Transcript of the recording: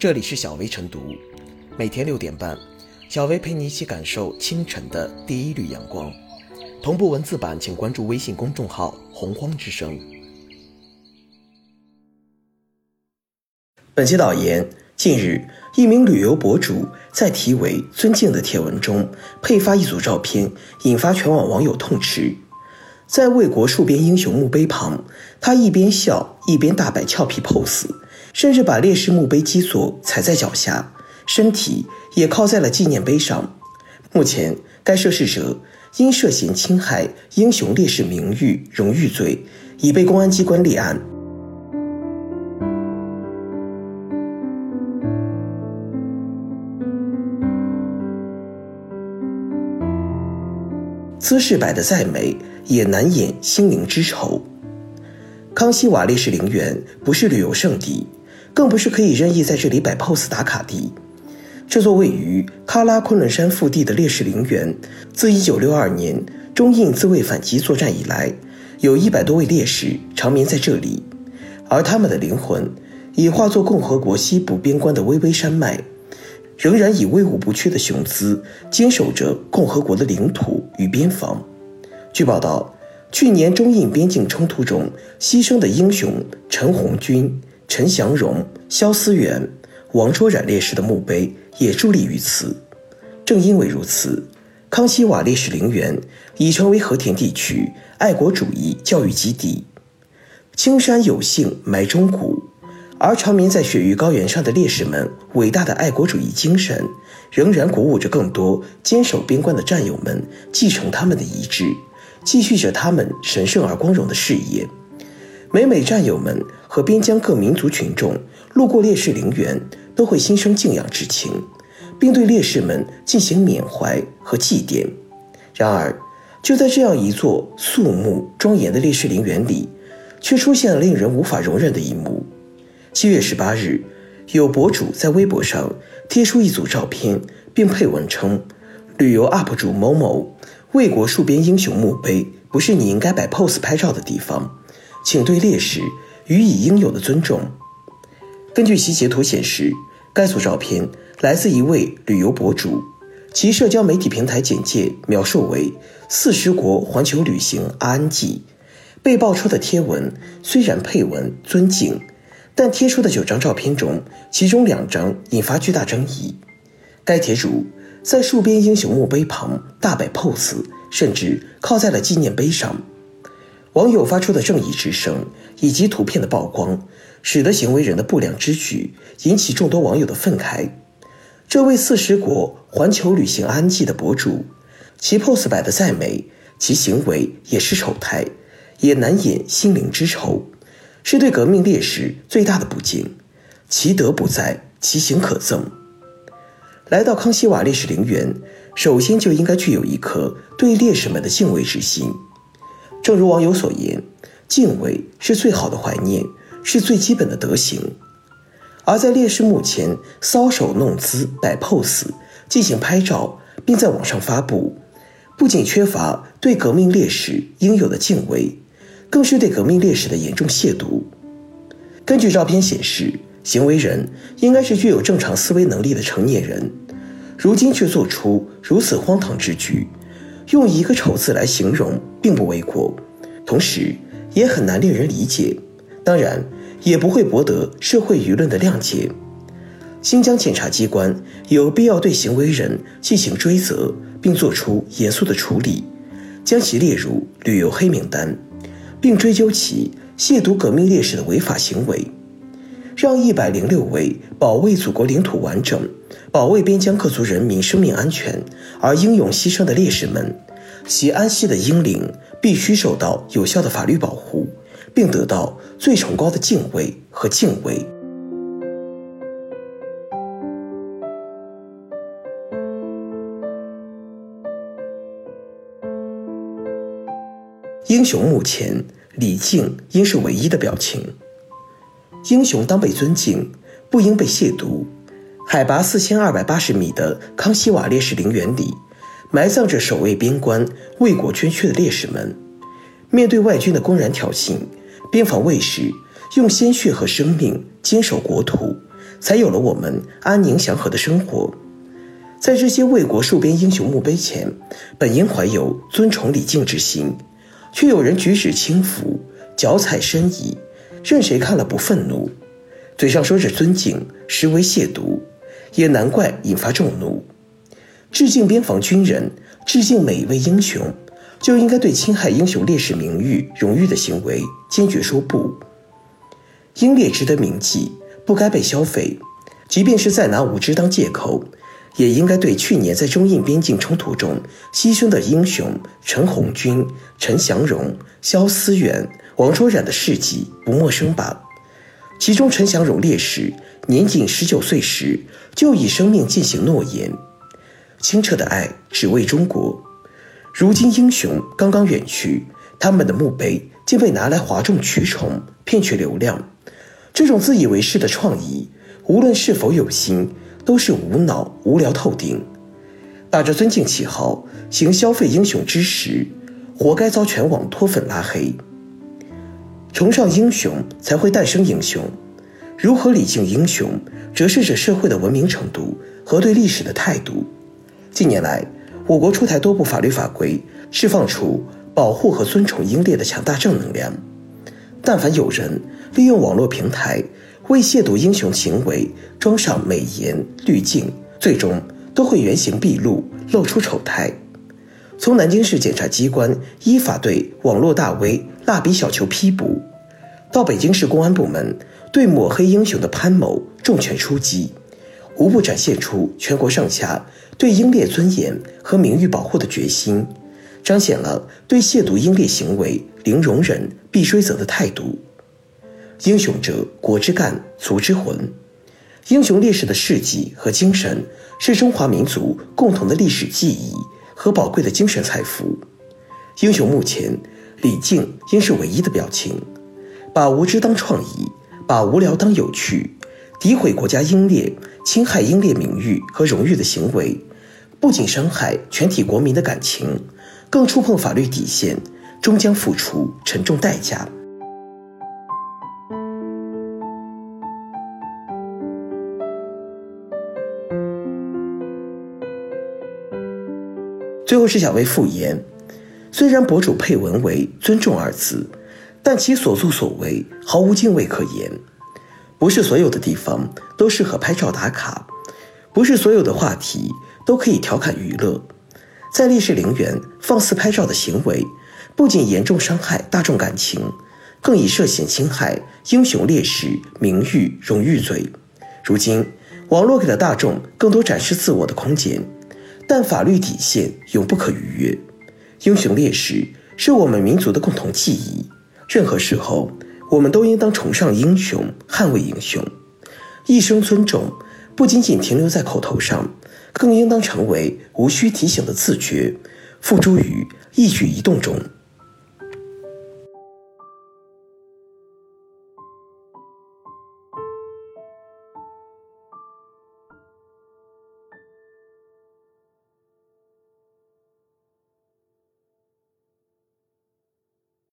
这里是小薇晨读，每天六点半，小薇陪你一起感受清晨的第一缕阳光。同步文字版，请关注微信公众号“洪荒之声”。本期导言：近日，一名旅游博主在题为“尊敬”的帖文中配发一组照片，引发全网网友痛斥。在魏国戍边英雄墓碑旁，他一边笑一边大摆俏皮 pose，甚至把烈士墓碑基座踩在脚下，身体也靠在了纪念碑上。目前，该涉事者因涉嫌侵害英雄烈士名誉、荣誉罪，已被公安机关立案。姿势摆得再美，也难掩心灵之愁。康熙瓦烈士陵园不是旅游胜地，更不是可以任意在这里摆 pose 打卡地。这座位于喀拉昆仑山腹地的烈士陵园，自1962年中印自卫反击作战以来，有一百多位烈士长眠在这里，而他们的灵魂已化作共和国西部边关的巍巍山脉。仍然以威武不屈的雄姿坚守着共和国的领土与边防。据报道，去年中印边境冲突中牺牲的英雄陈红军、陈祥荣、肖思远、王卓然烈士的墓碑也伫立于此。正因为如此，康熙瓦烈士陵园已成为和田地区爱国主义教育基地。青山有幸埋忠骨。而长眠在雪域高原上的烈士们伟大的爱国主义精神，仍然鼓舞着更多坚守边关的战友们继承他们的遗志，继续着他们神圣而光荣的事业。每每战友们和边疆各民族群众路过烈士陵园，都会心生敬仰之情，并对烈士们进行缅怀和祭奠。然而，就在这样一座肃穆庄严的烈士陵园里，却出现了令人无法容忍的一幕。七月十八日，有博主在微博上贴出一组照片，并配文称：“旅游 UP 主某某，魏国戍边英雄墓碑不是你应该摆 pose 拍照的地方，请对烈士予以应有的尊重。”根据其截图显示，该组照片来自一位旅游博主，其社交媒体平台简介描述为“四十国环球旅行阿安记”。被爆出的贴文虽然配文尊敬。但贴出的九张照片中，其中两张引发巨大争议。该帖主在戍边英雄墓碑旁大摆 pose，甚至靠在了纪念碑上。网友发出的正义之声以及图片的曝光，使得行为人的不良之举引起众多网友的愤慨。这位四十国环球旅行安记的博主，其 pose 摆得再美，其行为也是丑态，也难掩心灵之愁。是对革命烈士最大的不敬，其德不在，其行可憎。来到康熙瓦烈士陵园，首先就应该具有一颗对烈士们的敬畏之心。正如网友所言，敬畏是最好的怀念，是最基本的德行。而在烈士墓前搔首弄姿、摆 pose、进行拍照，并在网上发布，不仅缺乏对革命烈士应有的敬畏。更是对革命烈士的严重亵渎。根据照片显示，行为人应该是具有正常思维能力的成年人，如今却做出如此荒唐之举，用一个丑字来形容并不为过，同时也很难令人理解，当然也不会博得社会舆论的谅解。新疆检察机关有必要对行为人进行追责，并作出严肃的处理，将其列入旅游黑名单。并追究其亵渎革命烈士的违法行为，让一百零六位保卫祖国领土完整、保卫边疆各族人民生命安全而英勇牺牲的烈士们，其安息的英灵必须受到有效的法律保护，并得到最崇高的敬畏和敬畏。英雄墓前，礼敬应是唯一的表情。英雄当被尊敬，不应被亵渎。海拔四千二百八十米的康熙瓦烈士陵园里，埋葬着守卫边关、为国捐躯的烈士们。面对外军的公然挑衅，边防卫士用鲜血和生命坚守国土，才有了我们安宁祥和的生活。在这些为国戍边英雄墓碑前，本应怀有尊崇礼敬之心，却有人举止轻浮，脚踩深矣，任谁看了不愤怒？嘴上说着尊敬，实为亵渎，也难怪引发众怒。致敬边防军人，致敬每一位英雄，就应该对侵害英雄烈士名誉、荣誉的行为坚决说不。英烈值得铭记，不该被消费，即便是再拿无知当借口。也应该对去年在中印边境冲突中牺牲的英雄陈红军、陈祥荣、肖思远、王卓然的事迹不陌生吧？其中陈祥荣烈士年仅十九岁时就以生命践行诺言，清澈的爱只为中国。如今英雄刚刚远去，他们的墓碑竟被拿来哗众取宠、骗取流量，这种自以为是的创意，无论是否有心。都是无脑、无聊透顶，打着尊敬旗号行消费英雄之实，活该遭全网脱粉拉黑。崇尚英雄才会诞生英雄，如何礼敬英雄，折射着社会的文明程度和对历史的态度。近年来，我国出台多部法律法规，释放出保护和尊崇英烈的强大正能量。但凡有人利用网络平台，为亵渎英雄行为装上美颜滤镜，最终都会原形毕露，露出丑态。从南京市检察机关依法对网络大 V 蜡笔小球批捕，到北京市公安部门对抹黑英雄的潘某重拳出击，无不展现出全国上下对英烈尊严和名誉保护的决心，彰显了对亵渎英烈行为零容忍、必追责的态度。英雄者，国之干，族之魂。英雄烈士的事迹和精神，是中华民族共同的历史记忆和宝贵的精神财富。英雄墓前，李靖应是唯一的表情。把无知当创意，把无聊当有趣，诋毁国家英烈、侵害英烈名誉和荣誉的行为，不仅伤害全体国民的感情，更触碰法律底线，终将付出沉重代价。最后是小薇复言，虽然博主配文为“尊重”二字，但其所作所为毫无敬畏可言。不是所有的地方都适合拍照打卡，不是所有的话题都可以调侃娱乐。在烈士陵园放肆拍照的行为，不仅严重伤害大众感情，更以涉嫌侵害英雄烈士名誉荣誉罪。如今，网络给了大众更多展示自我的空间。但法律底线永不可逾越，英雄烈士是我们民族的共同记忆。任何时候，我们都应当崇尚英雄，捍卫英雄。一生尊重，不仅仅停留在口头上，更应当成为无需提醒的自觉，付诸于一举一动中。